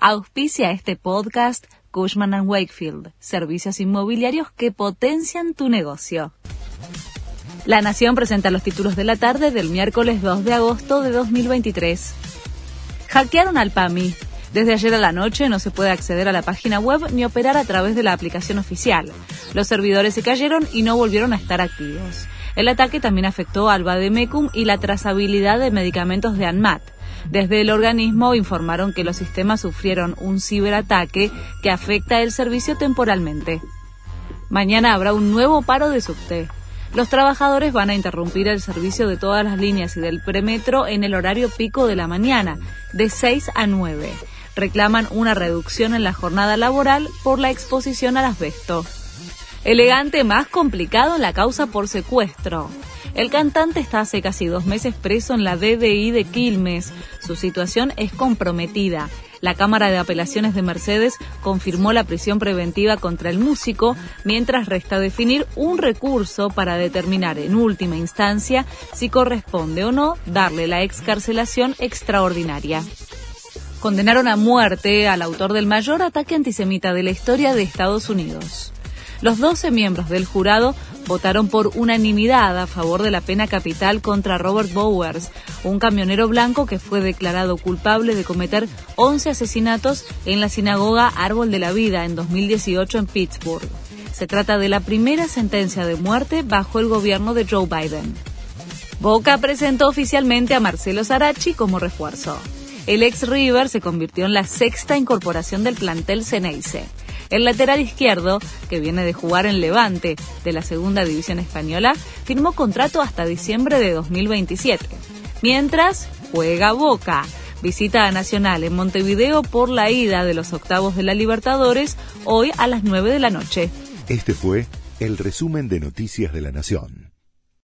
Auspicia este podcast Cushman ⁇ Wakefield, servicios inmobiliarios que potencian tu negocio. La Nación presenta los títulos de la tarde del miércoles 2 de agosto de 2023. Hackearon al PAMI. Desde ayer a la noche no se puede acceder a la página web ni operar a través de la aplicación oficial. Los servidores se cayeron y no volvieron a estar activos. El ataque también afectó al Bademecum y la trazabilidad de medicamentos de ANMAT. Desde el organismo informaron que los sistemas sufrieron un ciberataque que afecta el servicio temporalmente. Mañana habrá un nuevo paro de subte. Los trabajadores van a interrumpir el servicio de todas las líneas y del premetro en el horario pico de la mañana, de 6 a 9. Reclaman una reducción en la jornada laboral por la exposición al asbesto. Elegante más complicado en la causa por secuestro. El cantante está hace casi dos meses preso en la DDI de Quilmes. Su situación es comprometida. La Cámara de Apelaciones de Mercedes confirmó la prisión preventiva contra el músico, mientras resta definir un recurso para determinar en última instancia si corresponde o no darle la excarcelación extraordinaria. Condenaron a muerte al autor del mayor ataque antisemita de la historia de Estados Unidos. Los 12 miembros del jurado votaron por unanimidad a favor de la pena capital contra Robert Bowers, un camionero blanco que fue declarado culpable de cometer 11 asesinatos en la sinagoga Árbol de la Vida en 2018 en Pittsburgh. Se trata de la primera sentencia de muerte bajo el gobierno de Joe Biden. Boca presentó oficialmente a Marcelo Sarachi como refuerzo. El ex River se convirtió en la sexta incorporación del plantel Ceneice. El lateral izquierdo, que viene de jugar en Levante de la Segunda División Española, firmó contrato hasta diciembre de 2027. Mientras, juega Boca. Visita a Nacional en Montevideo por la ida de los octavos de la Libertadores hoy a las 9 de la noche. Este fue el resumen de Noticias de la Nación.